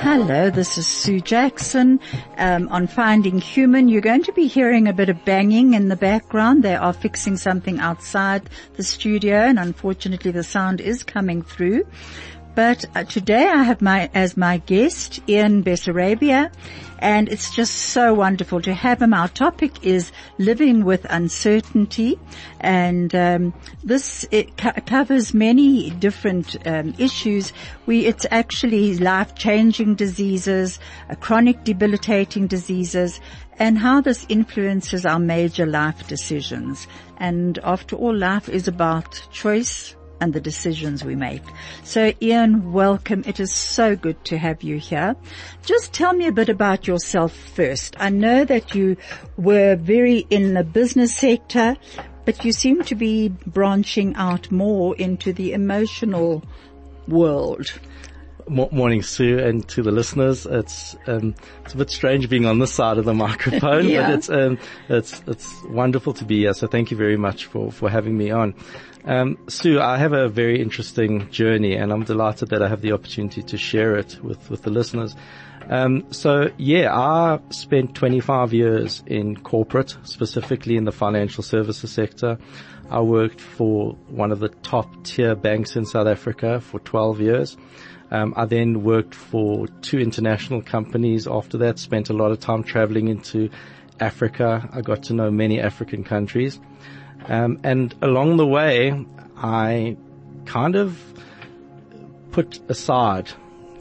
Hello, this is Sue Jackson um, on Finding Human. You're going to be hearing a bit of banging in the background. They are fixing something outside the studio, and unfortunately, the sound is coming through. But uh, today I have my, as my guest, Ian Bessarabia, and it's just so wonderful to have him. Our topic is living with uncertainty, and um, this it co- covers many different um, issues. We it's actually life-changing diseases, uh, chronic debilitating diseases, and how this influences our major life decisions. And after all, life is about choice, and the decisions we make. So Ian, welcome. It is so good to have you here. Just tell me a bit about yourself first. I know that you were very in the business sector, but you seem to be branching out more into the emotional world. Morning, Sue, and to the listeners. It's um, it's a bit strange being on this side of the microphone, yeah. but it's um, it's it's wonderful to be here. So thank you very much for for having me on. Um, Sue, I have a very interesting journey, and I'm delighted that I have the opportunity to share it with with the listeners. Um, so yeah, I spent 25 years in corporate, specifically in the financial services sector. I worked for one of the top tier banks in South Africa for 12 years. Um, I then worked for two international companies after that, spent a lot of time traveling into Africa. I got to know many African countries. Um, and along the way, I kind of put aside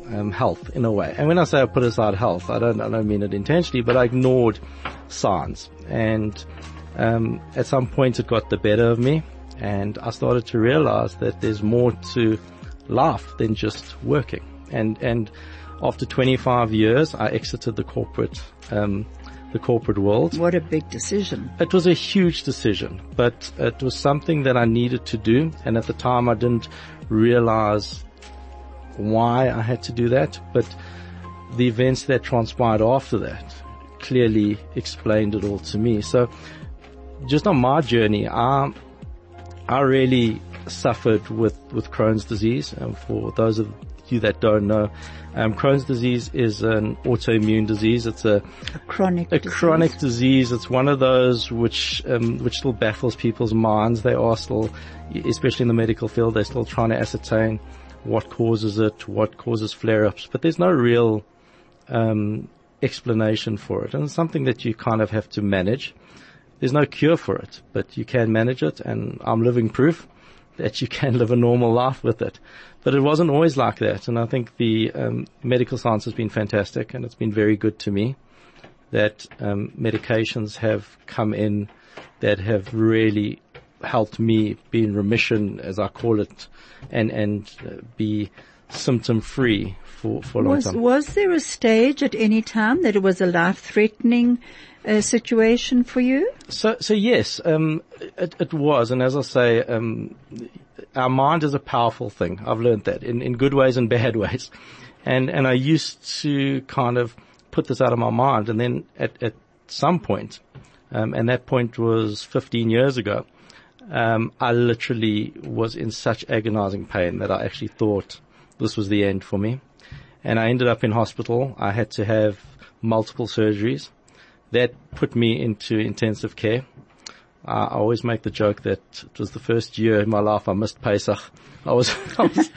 um, health in a way. And when I say I put aside health, I don't, I don't mean it intentionally, but I ignored science. And um, at some point, it got the better of me, and I started to realize that there's more to life than just working. And and after 25 years, I exited the corporate um, the corporate world. What a big decision! It was a huge decision, but it was something that I needed to do. And at the time, I didn't realize why I had to do that. But the events that transpired after that clearly explained it all to me. So, just on my journey, I I really suffered with, with Crohn's disease. And for those of you that don't know, um, Crohn's disease is an autoimmune disease. It's a, a chronic a disease. chronic disease. It's one of those which um, which still baffles people's minds. They are still, especially in the medical field, they're still trying to ascertain what causes it, what causes flare-ups. But there's no real um, explanation for it, and it's something that you kind of have to manage. There's no cure for it, but you can manage it, and I'm living proof that you can live a normal life with it. But it wasn't always like that, and I think the um, medical science has been fantastic, and it's been very good to me that um, medications have come in that have really helped me be in remission, as I call it, and and uh, be symptom free for for a long was, time. Was there a stage at any time that it was a life threatening? Uh, situation for you? So, so yes, um, it, it, was, and as I say, um, our mind is a powerful thing. I've learned that in, in good ways and bad ways, and and I used to kind of put this out of my mind, and then at at some point, um, and that point was 15 years ago, um, I literally was in such agonizing pain that I actually thought this was the end for me, and I ended up in hospital. I had to have multiple surgeries that put me into intensive care. I always make the joke that it was the first year in my life I missed Pesach. I was, I, was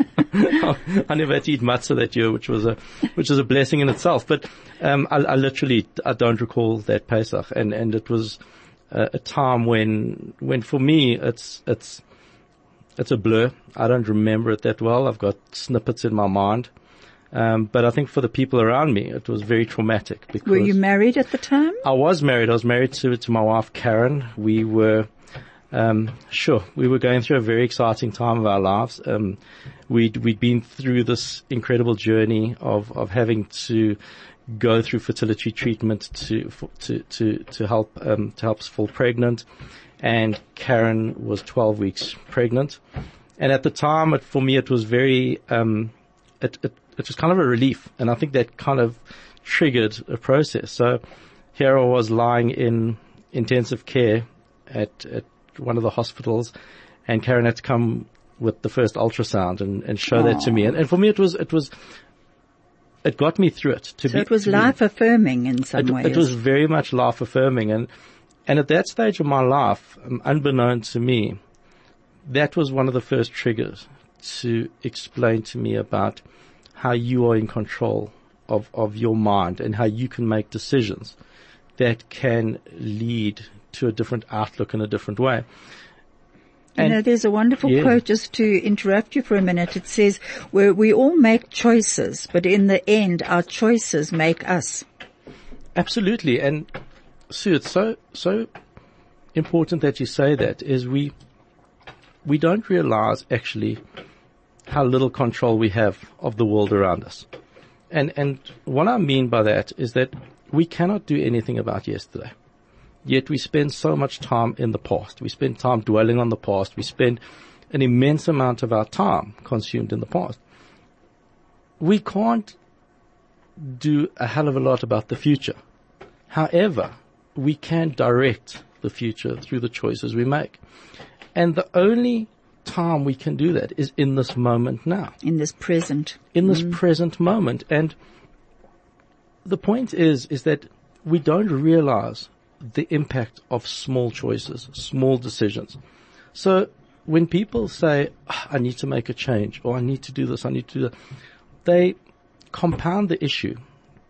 I never had to eat matzah that year, which was a, which is a blessing in itself. But, um, I, I, literally, I don't recall that Pesach and, and it was a, a time when, when for me it's, it's, it's a blur. I don't remember it that well. I've got snippets in my mind. Um, but I think for the people around me, it was very traumatic. Because were you married at the time? I was married. I was married to to my wife Karen. We were, um, sure, we were going through a very exciting time of our lives. Um, we'd we'd been through this incredible journey of of having to go through fertility treatment to to to to help um, to help us fall pregnant, and Karen was 12 weeks pregnant, and at the time, it, for me, it was very um, it, it it was kind of a relief, and I think that kind of triggered a process. So here I was lying in intensive care at at one of the hospitals, and Karen had to come with the first ultrasound and, and show Aww. that to me. And, and for me, it was it was it got me through it. To so be, it was life affirming in some it, ways. It was very much life affirming, and and at that stage of my life, um, unbeknown to me, that was one of the first triggers to explain to me about how you are in control of of your mind and how you can make decisions that can lead to a different outlook in a different way. You know, there's a wonderful yeah. quote just to interrupt you for a minute. It says, where we all make choices, but in the end, our choices make us. Absolutely. And Sue, it's so, so important that you say that is we, we don't realize actually how little control we have of the world around us. And, and what I mean by that is that we cannot do anything about yesterday. Yet we spend so much time in the past. We spend time dwelling on the past. We spend an immense amount of our time consumed in the past. We can't do a hell of a lot about the future. However, we can direct the future through the choices we make. And the only time we can do that is in this moment now. In this present. In this mm. present moment. And the point is, is that we don't realize the impact of small choices, small decisions. So when people say, oh, I need to make a change or I need to do this, I need to do that, they compound the issue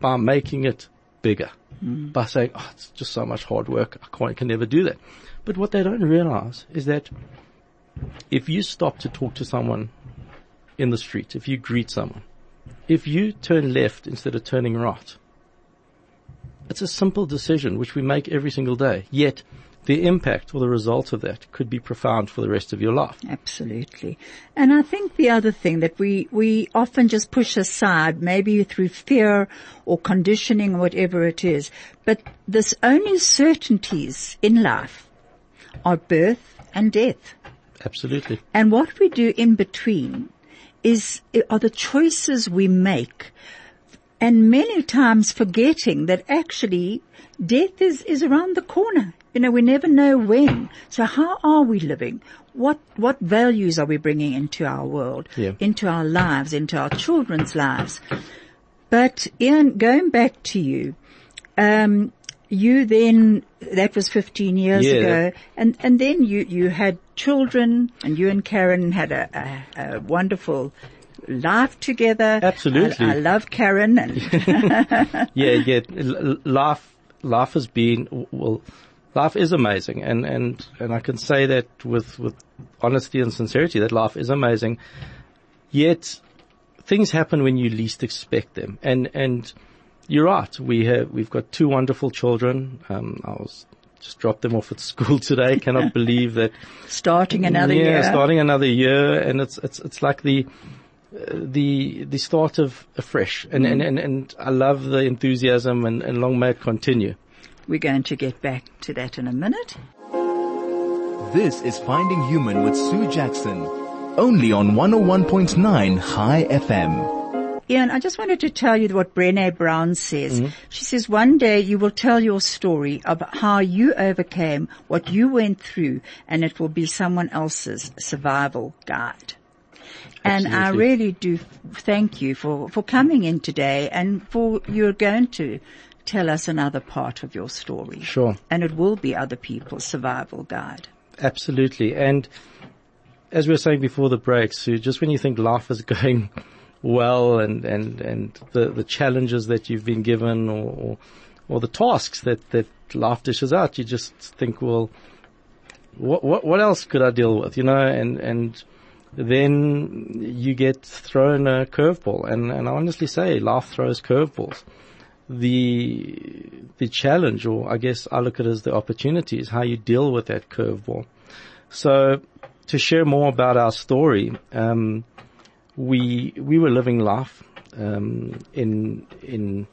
by making it bigger, mm. by saying, oh, it's just so much hard work. I can never do that. But what they don't realize is that if you stop to talk to someone in the street, if you greet someone, if you turn left instead of turning right, it's a simple decision which we make every single day. Yet the impact or the result of that could be profound for the rest of your life. Absolutely. And I think the other thing that we, we often just push aside, maybe through fear or conditioning or whatever it is, but there's only certainties in life are birth and death. Absolutely. And what we do in between is, are the choices we make and many times forgetting that actually death is, is around the corner. You know, we never know when. So how are we living? What, what values are we bringing into our world, yeah. into our lives, into our children's lives? But Ian, going back to you, um, you then, that was 15 years yeah. ago, and, and then you, you had children, and you and Karen had a, a, a wonderful life together. Absolutely. I, I love Karen. And yeah, yeah. life laugh has been, well, life is amazing. And, and, and I can say that with, with honesty and sincerity that life is amazing. Yet things happen when you least expect them. And, and you're right. We have, we've got two wonderful children. Um, I was just dropped them off at school today. Cannot believe that. Starting another yeah, year. Yeah, starting another year. And it's, it's, it's like the, the the start of afresh, and, mm. and, and, and I love the enthusiasm, and, and long may it continue. We're going to get back to that in a minute. This is Finding Human with Sue Jackson, only on 101.9 High FM. Ian, I just wanted to tell you what Brené Brown says. Mm-hmm. She says, one day you will tell your story of how you overcame what you went through and it will be someone else's survival guide. And Absolutely. I really do thank you for, for coming in today and for you're going to tell us another part of your story. Sure. And it will be other people's survival guide. Absolutely. And as we were saying before the break, Sue, just when you think life is going well and, and, and the, the challenges that you've been given or, or, or the tasks that, that life dishes out, you just think, well, what, what, what else could I deal with, you know, and, and, then you get thrown a curveball. And, and I honestly say life throws curveballs. The, the challenge, or I guess I look at it as the opportunity, is how you deal with that curveball. So to share more about our story, um, we, we were living life, um, in, in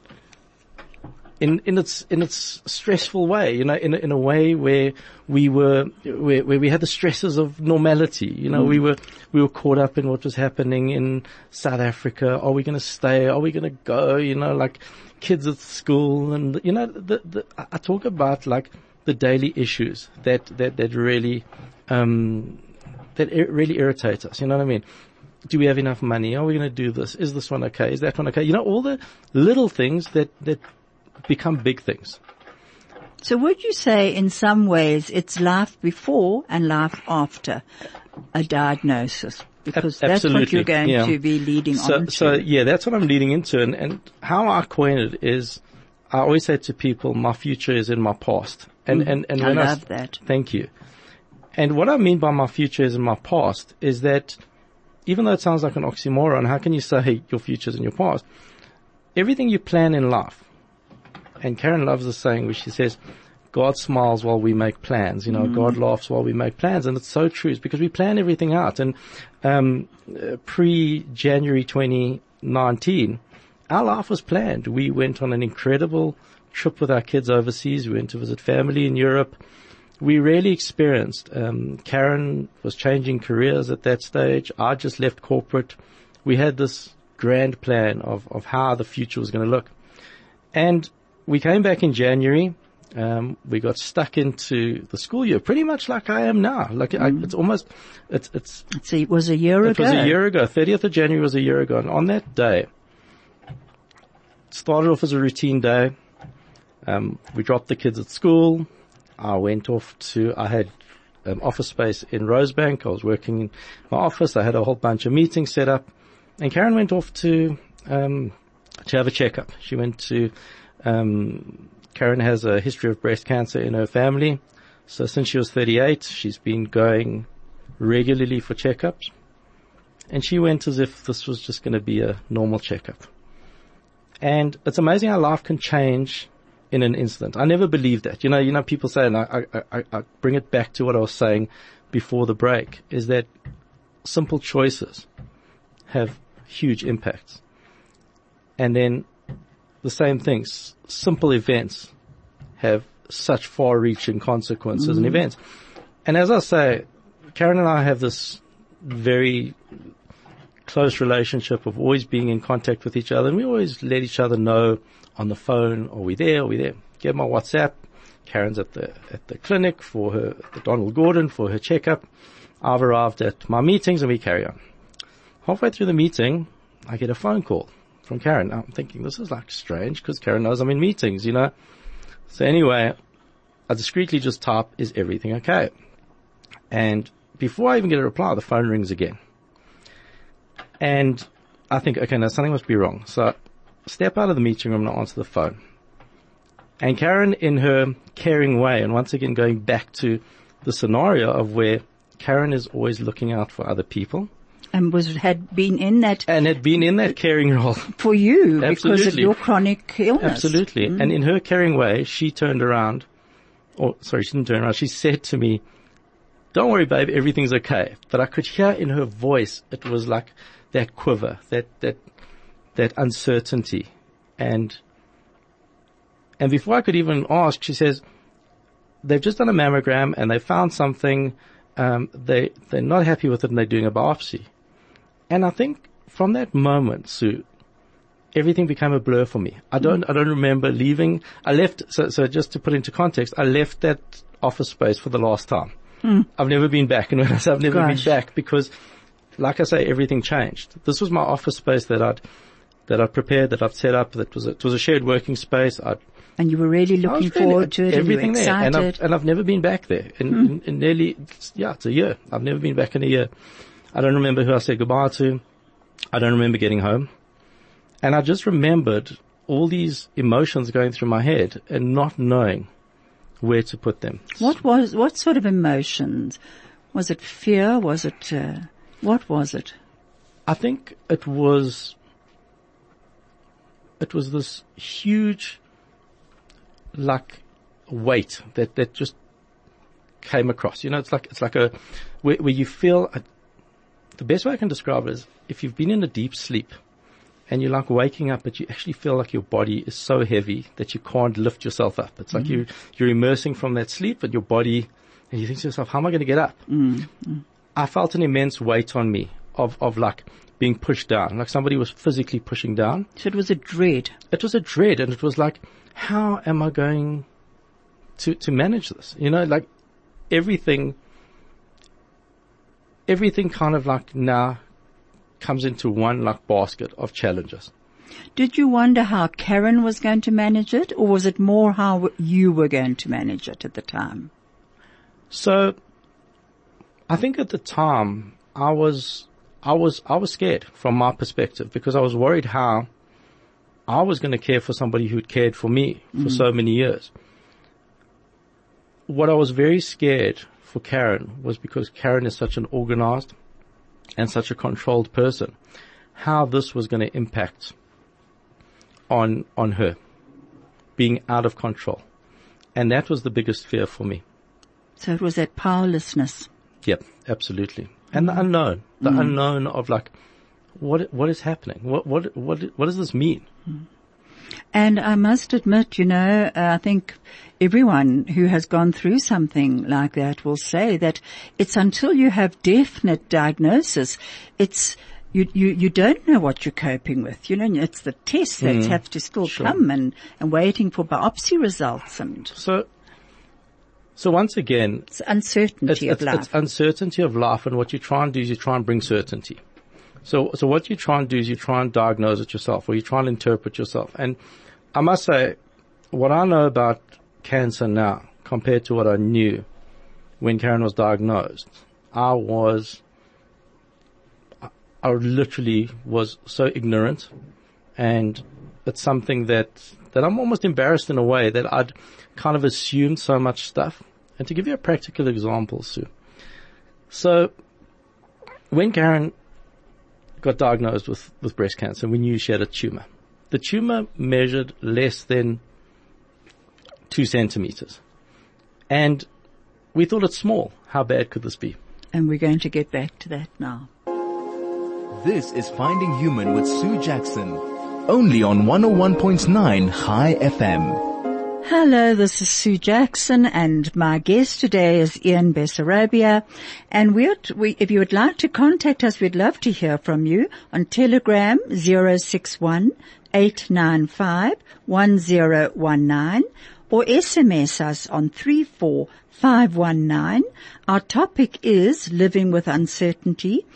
in, in its, in its stressful way, you know, in, a- in a way where we were, where, where we had the stresses of normality, you know, we were, we were caught up in what was happening in South Africa. Are we going to stay? Are we going to go? You know, like kids at school and, you know, the, the, I- talk about like the daily issues that, that, that really, um, that really irritates us. You know what I mean? Do we have enough money? Are we going to do this? Is this one okay? Is that one okay? You know, all the little things that, that become big things. So would you say in some ways it's life before and life after a diagnosis? Because that's what you're going yeah. to be leading So, on to. so yeah, that's what I'm leading into. And, and how I coin it is, I always say to people, my future is in my past. And, and, and Mm. I love s- that. Thank you. And what I mean by my future is in my past is that even though it sounds like an oxymoron, how can you say your future's in your past? Everything you plan in life, and Karen loves the saying where she says, God smiles while we make plans. You know, God laughs while we make plans, and it's so true. It's because we plan everything out. And um, uh, pre-January 2019, our life was planned. We went on an incredible trip with our kids overseas. We went to visit family in Europe. We really experienced. Um, Karen was changing careers at that stage. I just left corporate. We had this grand plan of of how the future was going to look, and we came back in January. Um, we got stuck into the school year, pretty much like I am now. Like I, it's almost, it's it's see, it was a year it ago. It was a year ago. 30th of January was a year ago. And on that day, it started off as a routine day. Um, we dropped the kids at school. I went off to, I had um, office space in Rosebank. I was working in my office. I had a whole bunch of meetings set up. And Karen went off to, um, to have a checkup. She went to, um, Karen has a history of breast cancer in her family. So since she was 38, she's been going regularly for checkups. And she went as if this was just going to be a normal checkup. And it's amazing how life can change in an instant. I never believed that. You know, you know, people say, and I, I, I, bring it back to what I was saying before the break, is that simple choices have huge impacts. And then the same things, simple events have such far reaching consequences and mm-hmm. events. And as I say, Karen and I have this very close relationship of always being in contact with each other and we always let each other know on the phone, are we there, are we there? Get my WhatsApp. Karen's at the, at the clinic for her, the Donald Gordon for her checkup. I've arrived at my meetings and we carry on. Halfway through the meeting, I get a phone call from Karen. I'm thinking this is like strange because Karen knows I'm in meetings, you know? So anyway, I discreetly just type, is everything okay? And before I even get a reply, the phone rings again. And I think, okay, now something must be wrong. So I step out of the meeting room and answer the phone. And Karen, in her caring way, and once again going back to the scenario of where Karen is always looking out for other people and was had been in that and had been in that caring role for you because of your chronic illness. Absolutely. Mm. And in her caring way, she turned around, or sorry, she didn't turn around. She said to me, don't worry, babe, everything's okay. But I could hear in her voice, it was like that quiver, that, that, that uncertainty. And, and before I could even ask, she says, they've just done a mammogram and they found something, um, they, they're not happy with it and they're doing a biopsy. And I think from that moment, Sue, everything became a blur for me. I don't, I don't remember leaving. I left, so, so just to put into context, I left that office space for the last time. I've never been back. And when I say I've never Gosh. been back because, like I say, everything changed. This was my office space that I'd, that I'd prepared, that I'd set up. That was a, it was a shared working space. I'd, And you were really I looking really- forward to it. Everything and you were there. And. I've, and I've never been back there in, in, in nearly, yeah, it's a year. I've never been back in a year. I don't remember who I said goodbye to. I don't remember getting home. And I just remembered all these emotions going through my head and not knowing where to put them. What was, what sort of emotions? Was it fear? Was it, uh, what was it? I think it was, it was this huge, like, weight that, that just came across. You know, it's like, it's like a, where, where you feel, a, the best way I can describe it is if you've been in a deep sleep and you're like waking up, but you actually feel like your body is so heavy that you can't lift yourself up. It's like mm. you, you're immersing from that sleep, but your body, and you think to yourself, how am I going to get up? Mm. Mm. I felt an immense weight on me of, of like being pushed down, like somebody was physically pushing down. So it was a dread. It was a dread and it was like, how am I going to, to manage this? You know, like everything, everything kind of like now comes into one like basket of challenges. Did you wonder how Karen was going to manage it or was it more how you were going to manage it at the time? So I think at the time I was, I was, I was scared from my perspective because I was worried how I was going to care for somebody who'd cared for me for mm. so many years. What I was very scared for Karen was because Karen is such an organized and such a controlled person, how this was going to impact on, on her being out of control. And that was the biggest fear for me. So it was that powerlessness. Yep, absolutely. And the mm-hmm. unknown, the mm-hmm. unknown of like, what, what is happening? What, what, what, what does this mean? Mm-hmm. And I must admit, you know, uh, I think everyone who has gone through something like that will say that it's until you have definite diagnosis, it's, you, you, you don't know what you're coping with. You know, it's the tests that have to still come and, and waiting for biopsy results and So, so once again, it's uncertainty it's, of it's, life. it's uncertainty of life, and what you try and do is you try and bring certainty. So, so what you try and do is you try and diagnose it yourself, or you try and interpret yourself. And I must say, what I know about cancer now compared to what I knew when Karen was diagnosed, I was, I- I literally was so ignorant, and it's something that that I'm almost embarrassed in a way that I'd kind of assumed so much stuff. And to give you a practical example, Sue. So, when Karen got diagnosed with, with breast cancer, we knew she had a tumor. The tumor measured less than two centimeters. And we thought it's small. How bad could this be? and we're going to get back to that now. This is Finding Human with Sue Jackson. Only on 101.9 High FM. Hello, this is Sue Jackson and my guest today is Ian Bessarabia. And we're, if you would like to contact us, we'd love to hear from you on Telegram 061 895 1019 or SMS us on 34519. Our topic is living with uncertainty.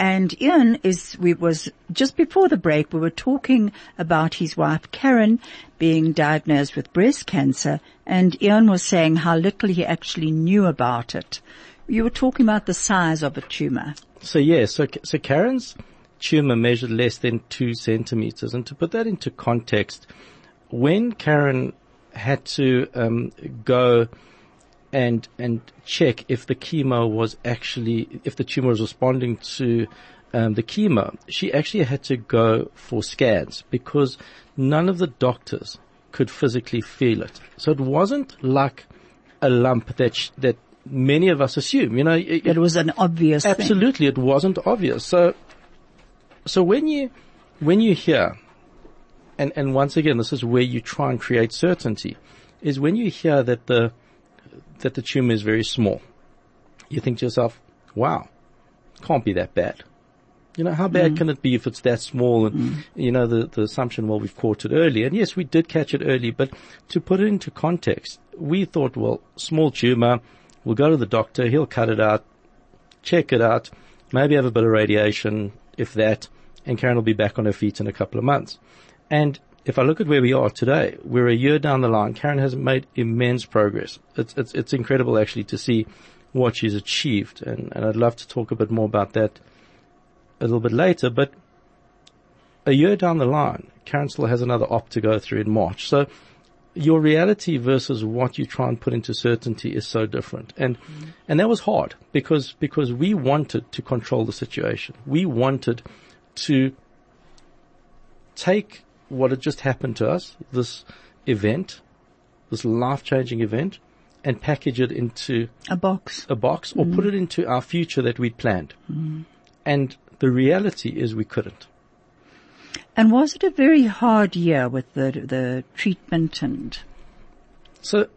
And Ian is, we was, just before the break, we were talking about his wife Karen being diagnosed with breast cancer and Ian was saying how little he actually knew about it. You were talking about the size of a tumor. So yeah, so, so Karen's tumor measured less than two centimeters. And to put that into context, when Karen had to um, go and and check if the chemo was actually if the tumor was responding to um, the chemo, she actually had to go for scans because none of the doctors could physically feel it. So it wasn't like a lump that sh- that many of us assume. You know, it, It was an obvious thing. Absolutely, it wasn't obvious. So, so when you when you hear, and and once again, this is where you try and create certainty, is when you hear that the that the tumor is very small, you think to yourself, "Wow, can't be that bad." You know, how bad mm-hmm. can it be if it's that small? And, mm-hmm. you know, the, the assumption, well, we've caught it early. And yes, we did catch it early, but to put it into context, we thought, well, small tumor, we'll go to the doctor, he'll cut it out, check it out, maybe have a bit of radiation, if that, and Karen will be back on her feet in a couple of months. And if I look at where we are today, we're a year down the line. Karen has made immense progress. It's, it's, it's incredible actually to see what she's achieved. And, and I'd love to talk a bit more about that a little bit later, but a year down the line, Karen still has another op to go through in March. So your reality versus what you try and put into certainty is so different. And, mm-hmm. and that was hard because, because we wanted to control the situation. We wanted to take what had just happened to us, this event, this life-changing event, and package it into A box. a box or put it into our future that we'd planned. And the reality is we couldn't. And was it a very hard year with the, the treatment and? So,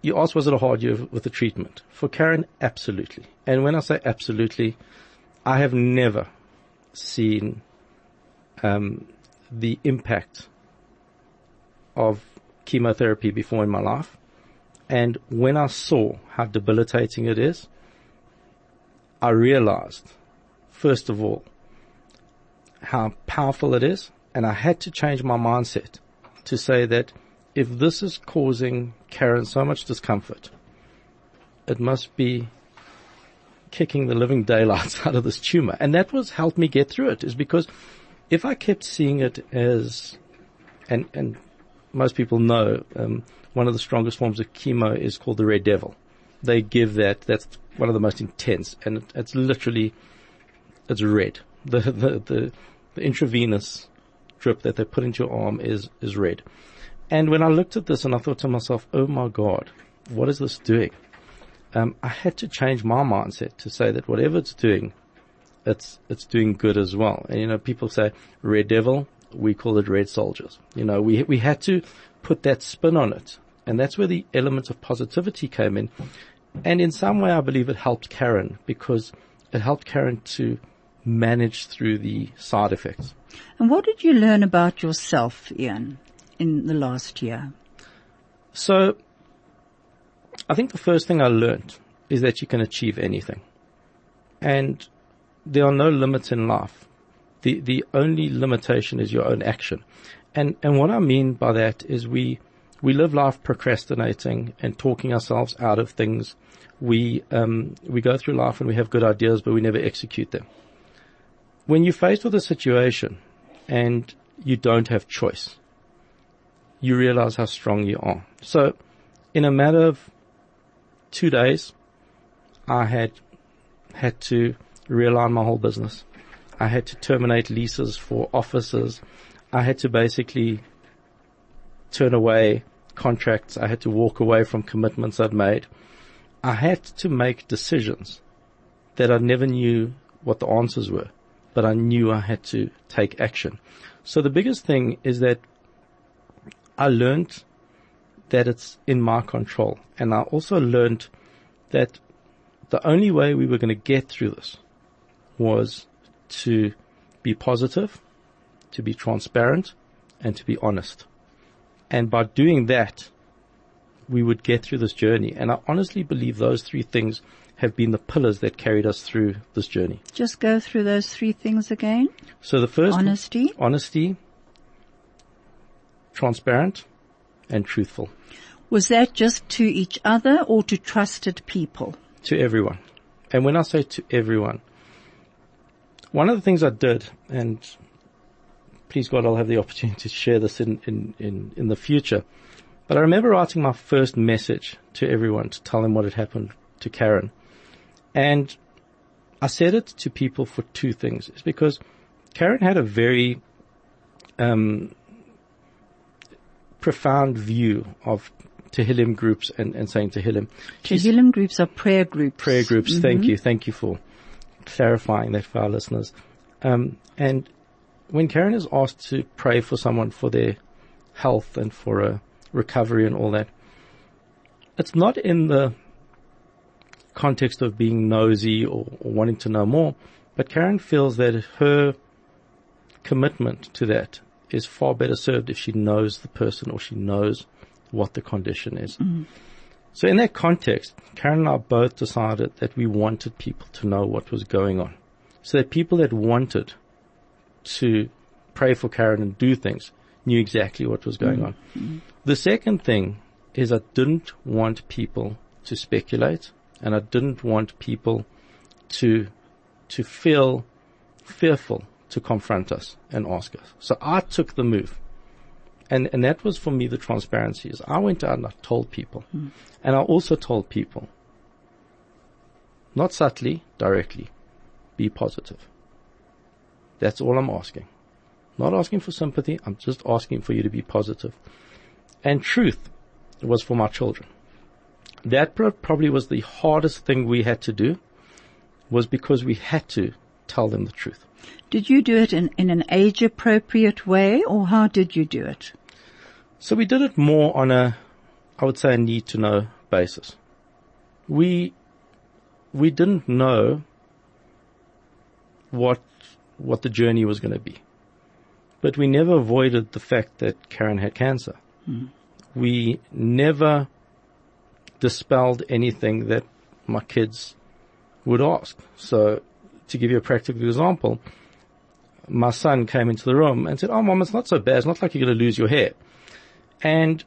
you asked, was it a hard year with the treatment? For Karen, absolutely. And when I say absolutely, I have never seen um, the impact of chemotherapy before in my life. And when I saw how debilitating it is, I realized, first of all, how powerful it is. And I had to change my mindset to say that if this is causing Karen so much discomfort, it must be kicking the living daylights out of this tumor. And that was helped me get through it is because if I kept seeing it as, and, and most people know, um, one of the strongest forms of chemo is called the red devil. They give that, that's one of the most intense and it, it's literally, it's red. The, the, the, the intravenous drip that they put into your arm is, is red. And when I looked at this and I thought to myself, oh my God, what is this doing? Um, I had to change my mindset to say that whatever it's doing, it's, it's doing good as well. And you know, people say red devil, we call it red soldiers. You know, we, we had to put that spin on it. And that's where the element of positivity came in. And in some way, I believe it helped Karen because it helped Karen to manage through the side effects. And what did you learn about yourself, Ian, in the last year? So, I think the first thing I learned is that you can achieve anything. And there are no limits in life. The, the only limitation is your own action. And, and what I mean by that is we, we live life procrastinating and talking ourselves out of things. We, um, we go through life and we have good ideas, but we never execute them. When you're faced with a situation and you don't have choice, you realize how strong you are. So in a matter of two days, I had had to realign my whole business. I had to terminate leases for offices. I had to basically turn away contracts. I had to walk away from commitments I'd made. I had to make decisions that I never knew what the answers were, but I knew I had to take action. So the biggest thing is that I learned that it's in my control. And I also learned that the only way we were going to get through this was to be positive, to be transparent, and to be honest. And by doing that, we would get through this journey. And I honestly believe those three things have been the pillars that carried us through this journey. Just go through those three things again. So the first honesty, honesty, transparent, and truthful. Was that just to each other or to trusted people? To everyone. And when I say to everyone, one of the things I did, and please God, I'll have the opportunity to share this in, in, in, in the future. But I remember writing my first message to everyone to tell them what had happened to Karen. And I said it to people for two things. It's because Karen had a very, um, profound view of Tehillim groups and, and saying Tehillim. Tehillim groups are prayer groups. Prayer groups. Mm-hmm. Thank you. Thank you for clarifying that for our listeners. Um, and when Karen is asked to pray for someone for their health and for a recovery and all that, it's not in the context of being nosy or, or wanting to know more, but Karen feels that her commitment to that is far better served if she knows the person or she knows what the condition is. Mm. So in that context, Karen and I both decided that we wanted people to know what was going on. So that people that wanted to pray for Karen and do things knew exactly what was going mm. on. The second thing is I didn't want people to speculate and I didn't want people to, to feel fearful to confront us and ask us. So I took the move. And, and that was for me the transparency is I went out and I told people. Mm. And I also told people, not subtly, directly, be positive. That's all I'm asking. Not asking for sympathy. I'm just asking for you to be positive. And truth was for my children. That probably was the hardest thing we had to do was because we had to tell them the truth. Did you do it in, in an age appropriate way or how did you do it? So we did it more on a, I would say a need to know basis. We, we didn't know what, what the journey was going to be. But we never avoided the fact that Karen had cancer. Mm. We never dispelled anything that my kids would ask. So to give you a practical example, my son came into the room and said, Oh, mom, it's not so bad. It's not like you're going to lose your hair. And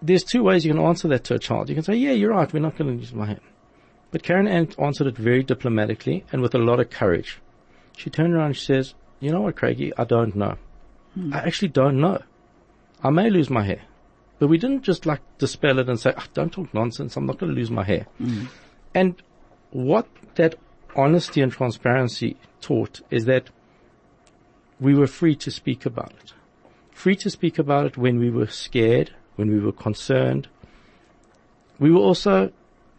there's two ways you can answer that to a child. You can say, yeah, you're right. We're not going to lose my hair. But Karen answered it very diplomatically and with a lot of courage. She turned around and she says, you know what, Craigie? I don't know. Hmm. I actually don't know. I may lose my hair. But we didn't just like dispel it and say, oh, don't talk nonsense. I'm not going to lose my hair. Hmm. And what that honesty and transparency taught is that we were free to speak about it. Free to speak about it when we were scared, when we were concerned. We were also,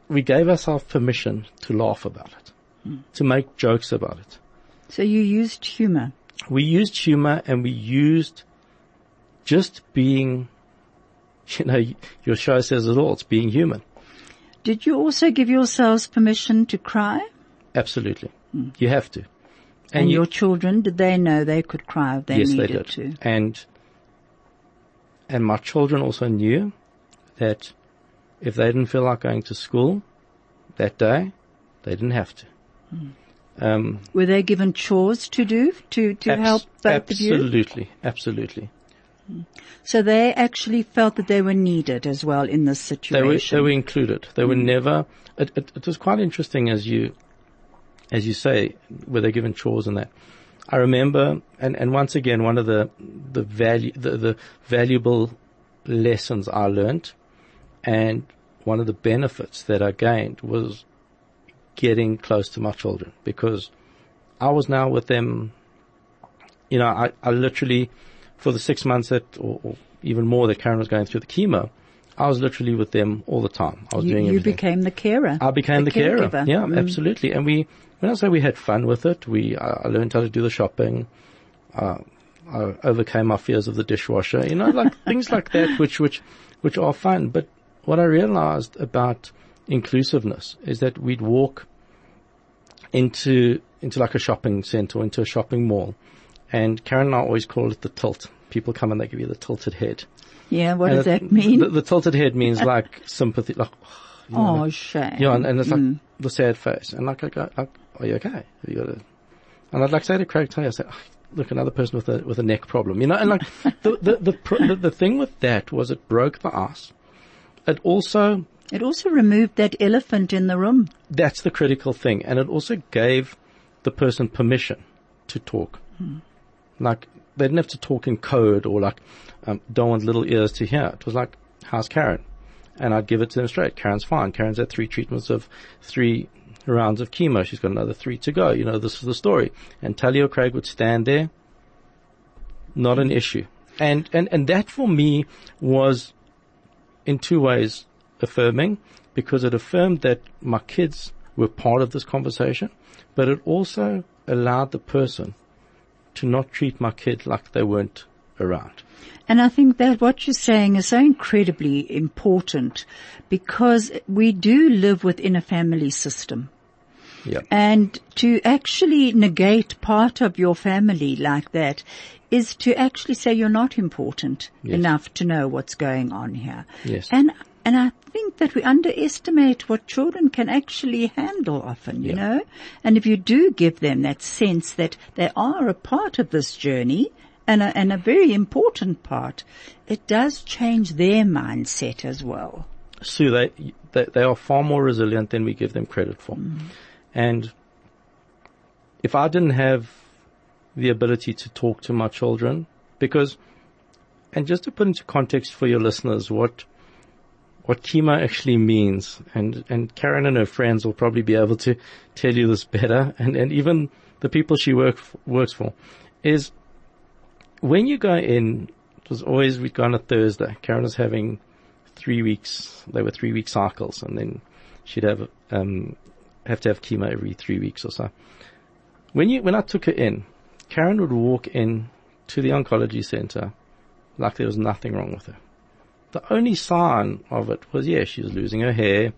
we gave ourselves permission to laugh about it, mm. to make jokes about it. So you used humor. We used humor and we used just being, you know, your show says it all. It's being human. Did you also give yourselves permission to cry? Absolutely. Mm. You have to. And, and you, your children, did they know they could cry if they yes, needed they did. to? And, and my children also knew that if they didn't feel like going to school that day, they didn't have to. Mm. Um, Were they given chores to do to, to abs- help both of you? Absolutely, absolutely. So they actually felt that they were needed as well in this situation. They were, they were included. They mm. were never. It, it, it, was quite interesting as you, as you say, were they given chores and that. I remember, and, and once again, one of the the value the, the valuable lessons I learned, and one of the benefits that I gained was getting close to my children because I was now with them. You know, I, I literally for the six months that, or, or, even more that Karen was going through the chemo, I was literally with them all the time. I was you, doing everything. You became the carer. I became the, the carer. Yeah, mm. absolutely. And we, when I say we had fun with it, we, uh, I learned how to do the shopping. Uh, I overcame my fears of the dishwasher, you know, like things like that, which, which, which are fun. But what I realized about inclusiveness is that we'd walk into, into like a shopping center into a shopping mall and Karen and I always call it the tilt. People come and they give you the tilted head. Yeah, what and does that mean? The, the, tilted head means like sympathy, like, you know, oh, shame. Yeah, and, and it's like mm. the sad face. And like, I go, like, are you okay? Have You got a, and I'd like to say to Craig Tay, I said, oh, look, another person with a, with a neck problem, you know, and like the, the, the, the, the thing with that was it broke the ice. It also, it also removed that elephant in the room. That's the critical thing. And it also gave the person permission to talk. Mm. Like, they didn't have to talk in code or like, um, don't want little ears to hear. It was like, how's Karen? And I'd give it to them straight. Karen's fine. Karen's had three treatments of three rounds of chemo. She's got another three to go. You know, this is the story. And Talia Craig would stand there. Not an issue. And, and, and that for me was in two ways affirming because it affirmed that my kids were part of this conversation, but it also allowed the person to not treat my kid like they weren't around. And I think that what you're saying is so incredibly important because we do live within a family system. Yep. And to actually negate part of your family like that is to actually say you're not important yes. enough to know what's going on here. Yes. And and I think that we underestimate what children can actually handle often, you yeah. know? And if you do give them that sense that they are a part of this journey and a, and a very important part, it does change their mindset as well. Sue, they, they, they are far more resilient than we give them credit for. Mm. And if I didn't have the ability to talk to my children, because, and just to put into context for your listeners, what what chemo actually means. And, and Karen and her friends will probably be able to tell you this better. And, and even the people she work, works for is when you go in, it was always, we'd go on a Thursday. Karen was having three weeks, they were three week cycles and then she'd have, um, have to have chemo every three weeks or so. when you, when I took her in, Karen would walk in to the oncology center like there was nothing wrong with her. The only sign of it was, yeah, she was losing her hair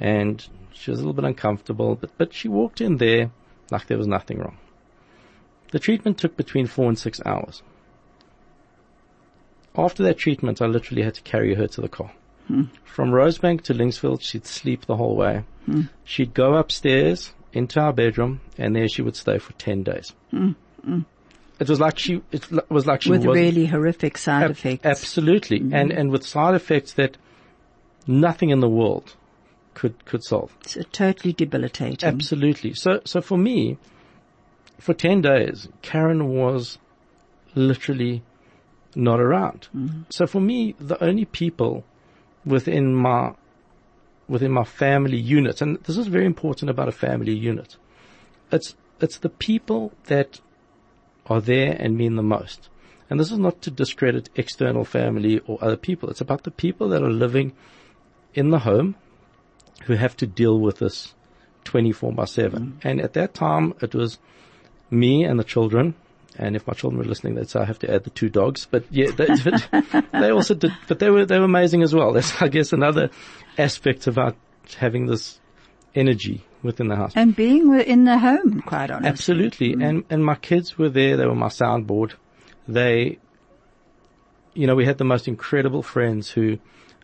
and she was a little bit uncomfortable, but, but she walked in there like there was nothing wrong. The treatment took between four and six hours. After that treatment, I literally had to carry her to the car. Hmm. From Rosebank to Linksfield, she'd sleep the whole way. Hmm. She'd go upstairs into our bedroom, and there she would stay for 10 days. Hmm. It was like she, it was like she with was, really horrific side ab- effects. Absolutely, mm-hmm. and and with side effects that nothing in the world could could solve. It's a totally debilitating. Absolutely. So so for me, for ten days, Karen was literally not around. Mm-hmm. So for me, the only people within my within my family unit, and this is very important about a family unit. It's it's the people that are there and mean the most. And this is not to discredit external family or other people. It's about the people that are living in the home who have to deal with this 24 by 7. Mm. And at that time, it was me and the children. And if my children were listening, they'd say I have to add the two dogs. But yeah, they, they also did, but they were, they were amazing as well. That's, I guess, another aspect about having this energy within the house. And being in the home, quite honestly. Absolutely. Mm. And, and my kids were there. They were my soundboard. They, you know, we had the most incredible friends who,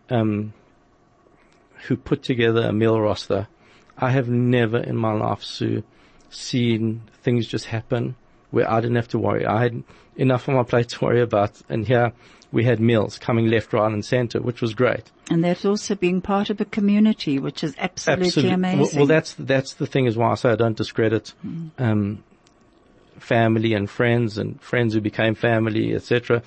um, who put together a meal roster. I have never in my life, Sue, seen things just happen where I didn't have to worry. I had enough on my plate to worry about. And here we had meals coming left, right and center, which was great. And that's also being part of a community, which is absolutely, absolutely. amazing. Well, well, that's, that's the thing is why I say I don't discredit, mm. um, family and friends and friends who became family, etc.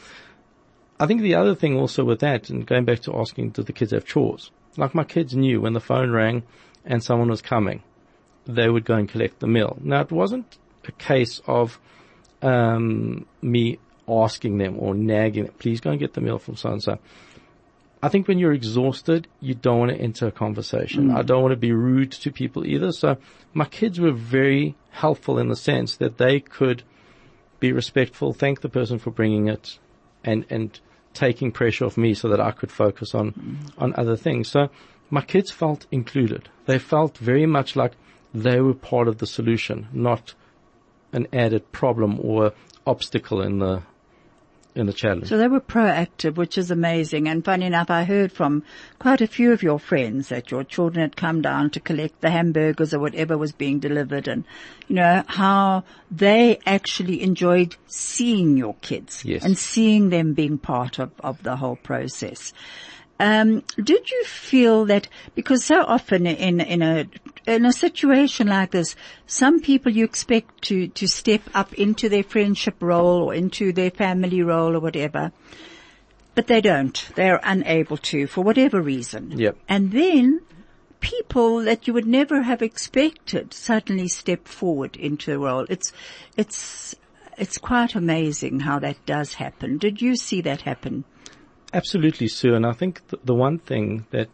I think the other thing also with that, and going back to asking, do the kids have chores? Like my kids knew when the phone rang and someone was coming, they would go and collect the meal. Now it wasn't a case of, um, me asking them or nagging please go and get the meal from so and so. I think when you're exhausted, you don't want to enter a conversation. Mm. I don't want to be rude to people either. So my kids were very helpful in the sense that they could be respectful, thank the person for bringing it and, and taking pressure off me so that I could focus on, mm. on other things. So my kids felt included. They felt very much like they were part of the solution, not an added problem or obstacle in the in the challenge. So they were proactive, which is amazing. And funny enough, I heard from quite a few of your friends that your children had come down to collect the hamburgers or whatever was being delivered and, you know, how they actually enjoyed seeing your kids yes. and seeing them being part of, of the whole process. Um, did you feel that because so often in in a in a situation like this, some people you expect to to step up into their friendship role or into their family role or whatever, but they don't. They are unable to for whatever reason. Yep. And then people that you would never have expected suddenly step forward into the role. It's it's it's quite amazing how that does happen. Did you see that happen? Absolutely, Sue. And I think th- the one thing that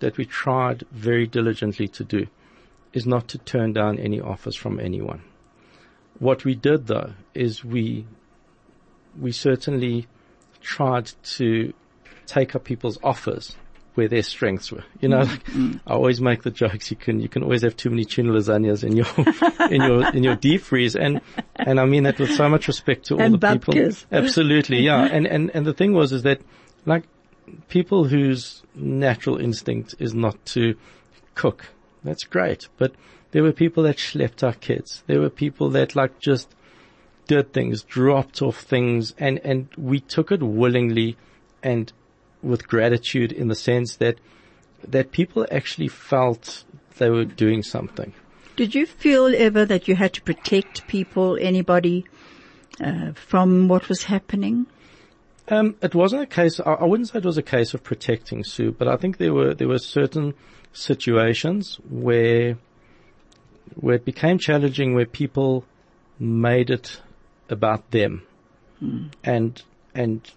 that we tried very diligently to do is not to turn down any offers from anyone. What we did though is we we certainly tried to take up people's offers where their strengths were. You know, mm-hmm. I always make the jokes. You can you can always have too many tuna lasagnas in your in your in your deep freeze, and and I mean that with so much respect to all and the people. Absolutely, yeah. And and and the thing was is that like people whose natural instinct is not to cook. That's great, but there were people that schlepped our kids. There were people that like just did things, dropped off things, and and we took it willingly and with gratitude in the sense that that people actually felt they were doing something. Did you feel ever that you had to protect people, anybody, uh, from what was happening? Um, it wasn't a case. I, I wouldn't say it was a case of protecting Sue, but I think there were there were certain situations where where it became challenging, where people made it about them, mm. and and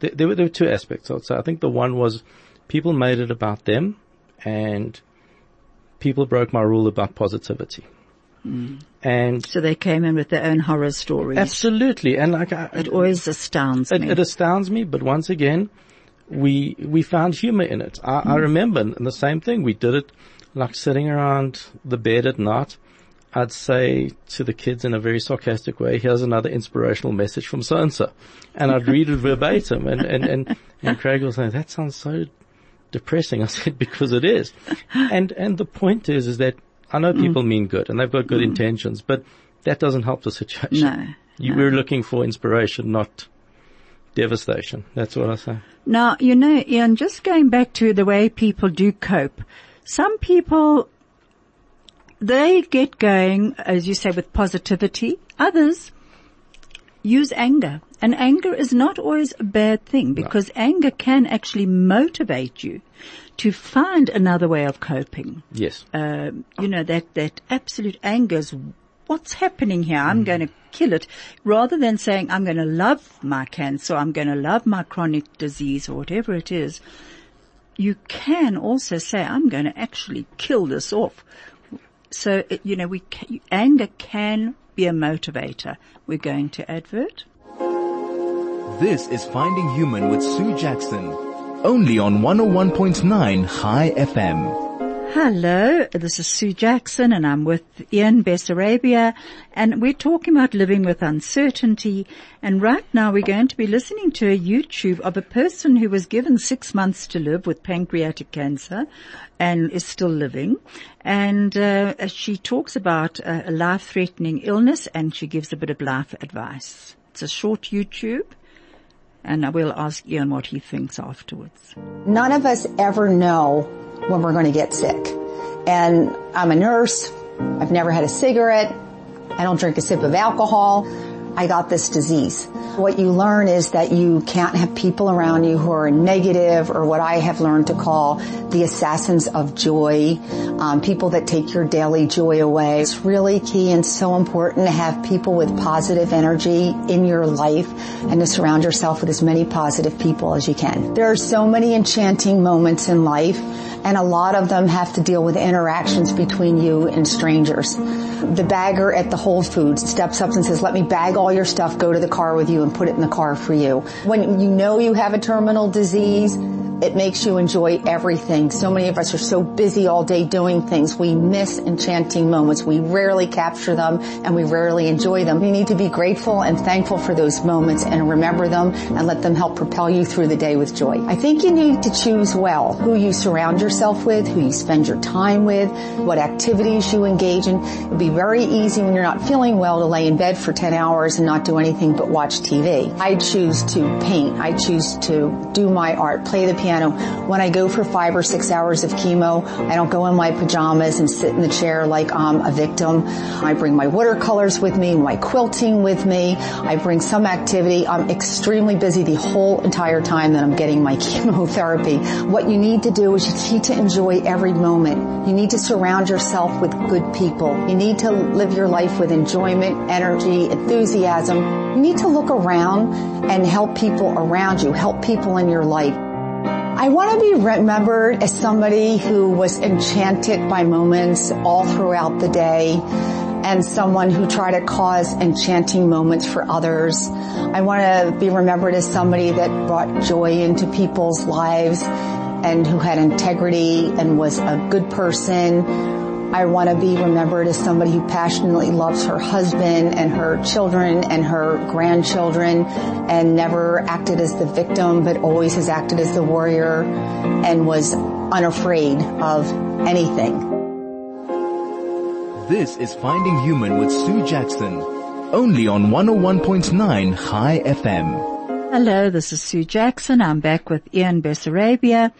there, there, were, there were two aspects. I would say. I think the one was people made it about them, and people broke my rule about positivity. Mm. And So they came in with their own horror stories. absolutely, and like I, It always astounds it, me. it astounds me, but once again, we we found humor in it. I, I remember and the same thing. We did it like sitting around the bed at night. I'd say to the kids in a very sarcastic way, here's another inspirational message from so and so. And I'd read it verbatim and, and, and, and Craig will say, that sounds so depressing. I said, because it is. And, and the point is, is that I know people mm. mean good and they've got good mm. intentions, but that doesn't help the situation. No, You, We're looking for inspiration, not devastation. That's what I say. Now, you know, Ian, just going back to the way people do cope, some people, they get going, as you say, with positivity. Others use anger. And anger is not always a bad thing because anger can actually motivate you to find another way of coping. Yes. Um, you know, that, that absolute anger is what's happening here? I'm going to kill it rather than saying I'm going to love my cancer, I'm going to love my chronic disease or whatever it is. You can also say I'm going to actually kill this off. So, it- you know, we, anger can be a motivator. We're going to advert. This is Finding Human with Sue Jackson. Only on 101.9 Chai FM. Hello, this is Sue Jackson and I'm with Ian Bessarabia and we're talking about living with uncertainty and right now we're going to be listening to a YouTube of a person who was given six months to live with pancreatic cancer and is still living and uh, she talks about a, life-threatening illness and she gives a bit of life advice. It's a short YouTube and I will ask Ian what he thinks afterwards. None of us ever know when we're going to get sick. And I'm a nurse. I've never had a cigarette. I don't drink a sip of alcohol. I got this disease. What you learn is that you can't have people around you who are negative or what I have learned to call the assassins of joy, um, people that take your daily joy away. It's really key and so important to have people with positive energy in your life and to surround yourself with as many positive people as you can. There are so many enchanting moments in life and a lot of them have to deal with interactions between you and strangers. The bagger at the Whole Foods steps up and says, let me bag all your stuff, go to the car with you and put it in the car for you. When you know you have a terminal disease, it makes you enjoy everything. So many of us are so busy all day doing things. We miss enchanting moments. We rarely capture them and we rarely enjoy them. We need to be grateful and thankful for those moments and remember them and let them help propel you through the day with joy. I think you need to choose well who you surround yourself with, who you spend your time with, what activities you engage in. It would be very easy when you're not feeling well to lay in bed for 10 hours and not do anything but watch TV. I choose to paint. I choose to do my art, play the piano. When I go for five or six hours of chemo, I don't go in my pajamas and sit in the chair like I'm a victim. I bring my watercolors with me, my quilting with me. I bring some activity. I'm extremely busy the whole entire time that I'm getting my chemotherapy. What you need to do is you need to enjoy every moment. You need to surround yourself with good people. You need to live your life with enjoyment, energy, enthusiasm. You need to look around and help people around you, help people in your life. I want to be remembered as somebody who was enchanted by moments all throughout the day and someone who tried to cause enchanting moments for others. I want to be remembered as somebody that brought joy into people's lives and who had integrity and was a good person. I want to be remembered as somebody who passionately loves her husband and her children and her grandchildren and never acted as the victim but always has acted as the warrior and was unafraid of anything. This is Finding Human with Sue Jackson. Only on 101.9 Chai FM. Hello, this is Sue Jackson. I'm back with Ian Bessarabia.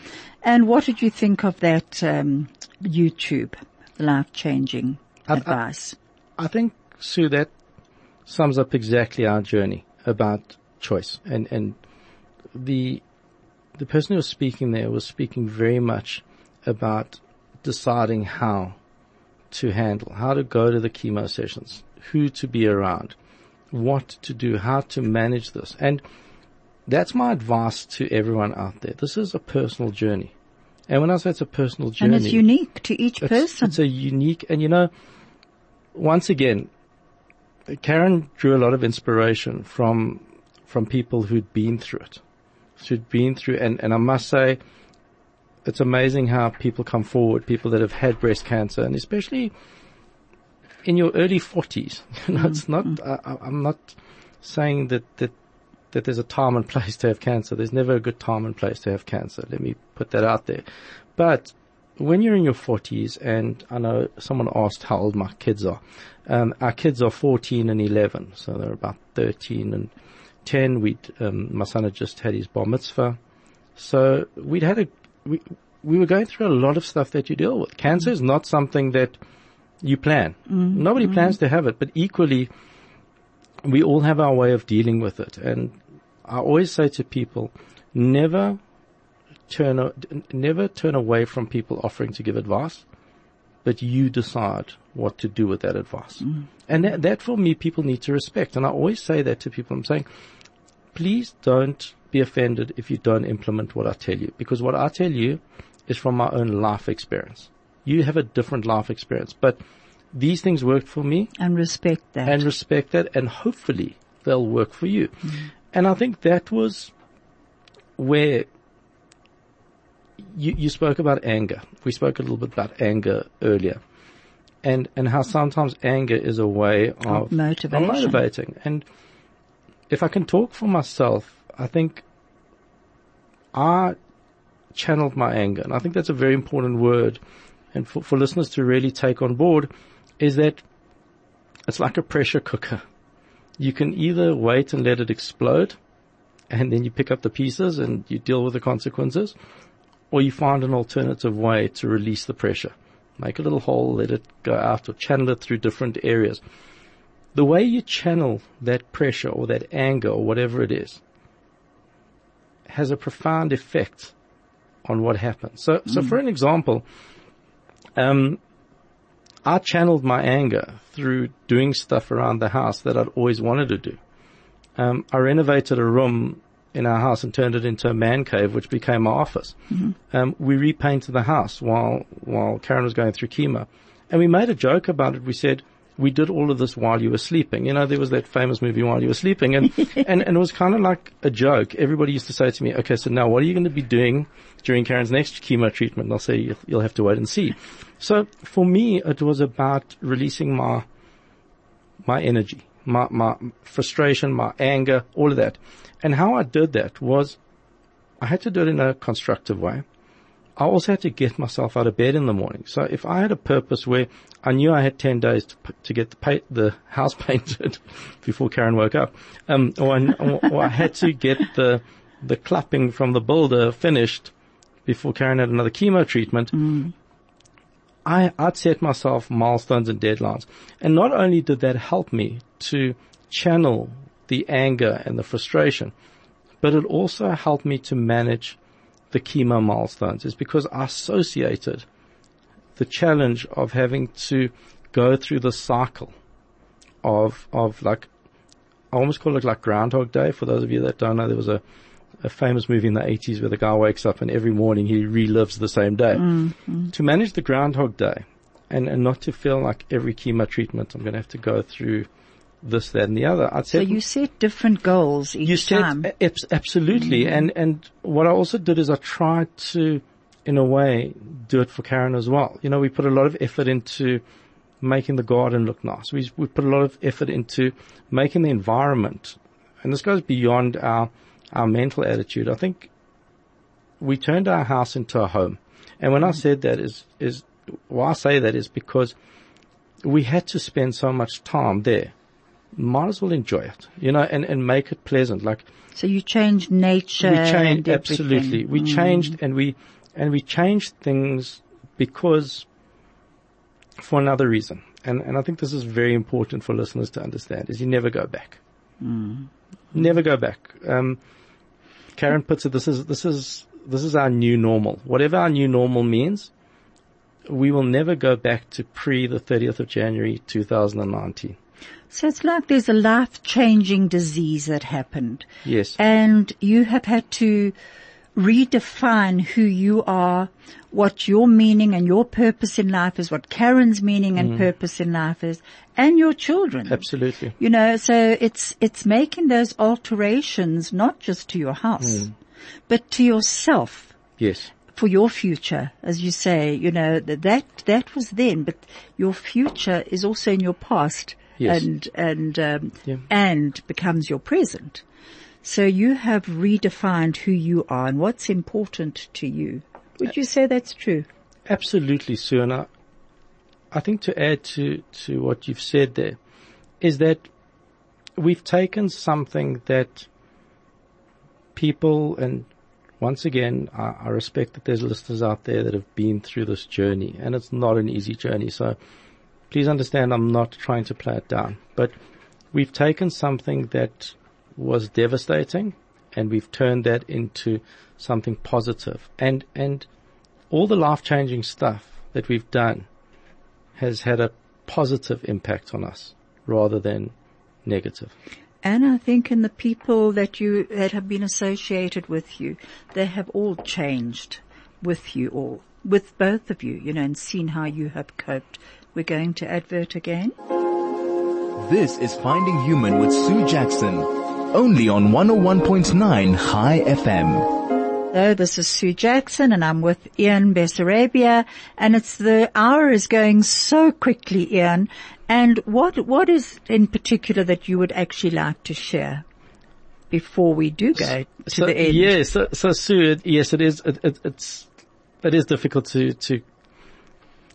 And what did you think of that um, YouTube life-changing I- I- advice? I think, Sue, that sums up exactly our journey about choice. And, and the, the person who was speaking there was speaking very much about deciding how to handle, how to go to the chemo sessions, who to be around, what to do, how to manage this. And that's my advice to everyone out there. This is a personal journey. And when I say it's a personal journey, and it's unique to each it's, person. it's a unique, and you know, once again, Karen drew a lot of inspiration from from people who'd been through it, who'd been through, and, and I must say, it's amazing how people come forward, people that have had breast cancer, and especially in your early 40s. You know, it's mm-hmm. not, I, I'm not saying that, that, that there's a time and place to have cancer. There's never a good time and place to have cancer. Let me put that out there. But when you're in your 40s, and I know someone asked how old my kids are. Um, our kids are 14 and 11, so they're about 13 and 10. We, um, my son had just had his bar mitzvah. So we'd had a, we, we were going through a lot of stuff that you deal with. Cancer is not something that you plan. Mm-hmm. Nobody mm-hmm. plans to have it, but equally, we all have our way of dealing with it. And I always say to people, never turn, never turn away from people offering to give advice, but you decide what to do with that advice. Mm. And that, that for me, people need to respect. And I always say that to people. I'm saying, please don't be offended if you don't implement what I tell you, because what I tell you is from my own life experience. You have a different life experience, but these things worked for me. And respect that. And respect that, and hopefully they'll work for you. Mm. And I think that was where you, you spoke about anger. We spoke a little bit about anger earlier. And, and how sometimes anger is a way of, of motivation. Of motivating. And if I can talk for myself, I think I channeled my anger. And I think that's a very important word. And for, for listeners to really take on board is that it's like a pressure cooker. You can either wait and let it explode and then you pick up the pieces and you deal with the consequences or you find an alternative way to release the pressure. Make a little hole, let it go out or channel it through different areas. The way you channel that pressure or that anger or whatever it is has a profound effect on what happens. So, mm. so for an example, um, I channeled my anger through doing stuff around the house that I'd always wanted to do. Um, I renovated a room in our house and turned it into a man cave, which became my office. Mm-hmm. Um, we repainted the house while while Karen was going through chemo, and we made a joke about it. We said we did all of this while you were sleeping. You know, there was that famous movie while you were sleeping, and and, and it was kind of like a joke. Everybody used to say to me, "Okay, so now what are you going to be doing during Karen's next chemo treatment?" And I'll say, "You'll, you'll have to wait and see." So for me, it was about releasing my my energy, my my frustration, my anger, all of that. And how I did that was I had to do it in a constructive way. I also had to get myself out of bed in the morning. So if I had a purpose where I knew I had 10 days to, to get the, the house painted before Karen woke up, um, or, I, or, I had to get the, the clapping from the builder finished before Karen had another chemo treatment, mm. I, I'd set myself milestones and deadlines. And not only did that help me to channel the anger and the frustration, but it also helped me to manage the chemo milestones is because I associated the challenge of having to go through the cycle of, of like, I almost call it like Groundhog Day. For those of you that don't know, there was a, a famous movie in the 80s where the guy wakes up and every morning he relives the same day. Mm-hmm. To manage the Groundhog Day and, and not to feel like every chemo treatment I'm going to have to go through this, that, and the other. I'd so you set different goals each you set, time. absolutely, mm. and and what I also did is I tried to, in a way, do it for Karen as well. You know, we put a lot of effort into making the garden look nice. We we put a lot of effort into making the environment, and this goes beyond our our mental attitude. I think we turned our house into a home, and when mm. I said that is is why I say that is because we had to spend so much time there might as well enjoy it, you know, and, and make it pleasant. Like, so you changed nature. We changed absolutely. We mm. changed and we and we changed things because for another reason. And and I think this is very important for listeners to understand: is you never go back. Mm. Never go back. Um, Karen puts it: this is this is this is our new normal. Whatever our new normal means, we will never go back to pre the 30th of January 2019. So it's like there's a life-changing disease that happened. Yes. And you have had to redefine who you are, what your meaning and your purpose in life is, what Karen's meaning and mm-hmm. purpose in life is, and your children. Absolutely. You know, so it's, it's making those alterations not just to your house, mm. but to yourself Yes. for your future, as you say, you know, that, that, that was then, but your future is also in your past Yes. and, and, um, Yeah. and becomes your present. So you have redefined who you are and what's important to you. Would you say that's true? Absolutely, Sue. And I, I think to add to, to what you've said there is that we've taken something that people and once again, I, I respect that there's listeners out there that have been through this journey and it's not an easy journey. So please understand I'm not trying to play it down, but we've taken something that was devastating and we've turned that into something positive and, and all the life changing stuff that we've done has had a positive impact on us rather than negative. And I think in the people that you, that have been associated with you, they have all changed with you or with both of you, you know, and seen how you have coped. We're going to advert again. This is Finding Human with Sue Jackson. Only on 101.9 Chai FM. Hello, this is Sue Jackson and I'm with Ian Bessarabia and it's the hour is going so quickly, Ian. And what, what is in particular that you would actually like to share before we do go to so, the end? Yeah, so, so Sue, it, yes, it is, it, it, it's, it is difficult to, to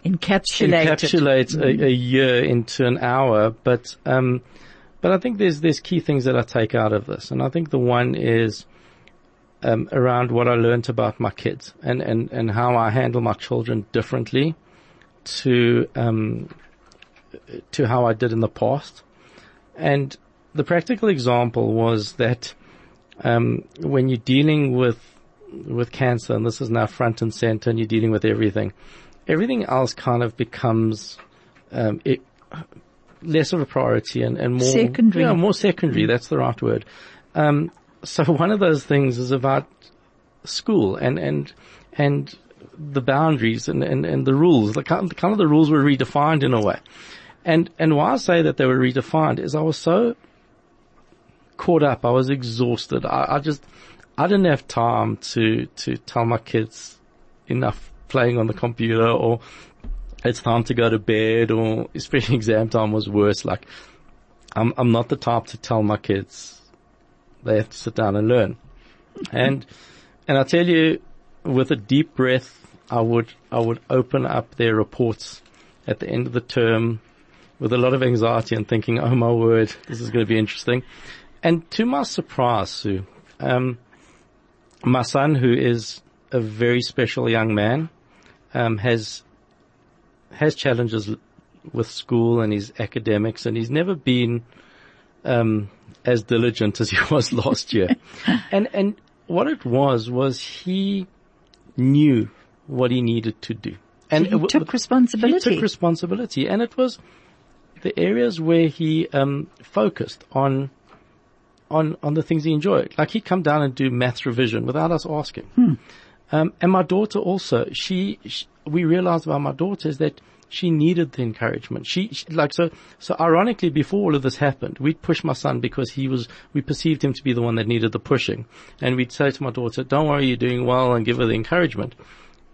Encapsulate, encapsulate a, a year into an hour, but, um, but I think there's, there's key things that I take out of this. And I think the one is, um, around what I learned about my kids and, and, and how I handle my children differently to, um, to how I did in the past. And the practical example was that, um, when you're dealing with, with cancer, and this is now front and center, and you're dealing with everything, everything else kind of becomes, um, it, less of a priority and, and more Secondary. Yeah, more secondary. That's the right word. Um, so one of those things is about school and and and the boundaries and and, and the rules. The kind, kind of the rules were redefined in a way. And and why I say that they were redefined is I was so caught up. I was exhausted. I, I just I didn't have time to to tell my kids enough playing on the computer or it's time to go to bed or especially exam time was worse. Like I'm I'm not the type to tell my kids they have to sit down and learn. And, and I tell you, with a deep breath, I would, I would open up their reports at the end of the term with a lot of anxiety and thinking, oh my word, this is going to be interesting. And to my surprise, Sue, um, my son, who is a very special young man, um, has, has challenges with school and his academics and he's never been, um, as diligent as he was last year. and, and what it was, was he knew what he needed to do. And he w- took responsibility. He took responsibility. And it was the areas where he, um, focused on, on, on the things he enjoyed. Like he'd come down and do maths revision without us asking. Hmm. Um, and my daughter also, she, she, we realized about my daughter is that she needed the encouragement. She, she, like so so ironically before all of this happened, we'd push my son because he was we perceived him to be the one that needed the pushing. And we'd say to my daughter, Don't worry, you're doing well and give her the encouragement.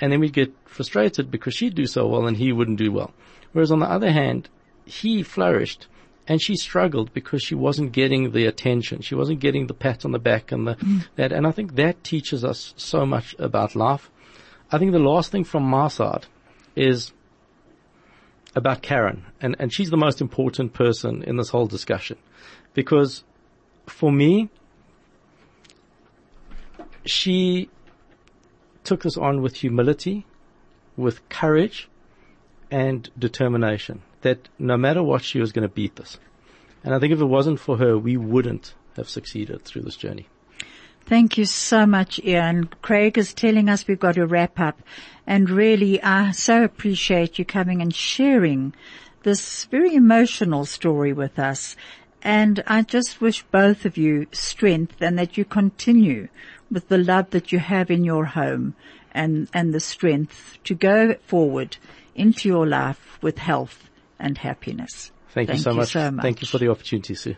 And then we'd get frustrated because she'd do so well and he wouldn't do well. Whereas on the other hand, he flourished and she struggled because she wasn't getting the attention. She wasn't getting the pat on the back and the, mm. that. And I think that teaches us so much about life. I think the last thing from my side is about Karen, and, and she's the most important person in this whole discussion. Because for me, she took this on with humility, with courage, and determination. That no matter what, she was going to beat this. And I think if it wasn't for her, we wouldn't have succeeded through this journey. Thank you so much, Ian. Craig is telling us we've got to wrap up. And really, I so appreciate you coming and sharing this very emotional story with us. And I just wish both of you strength and that you continue with the love that you have in your home and, and the strength to go forward into your life with health and happiness. Thank, Thank you, so, you much. so much. Thank you for the opportunity, Sue.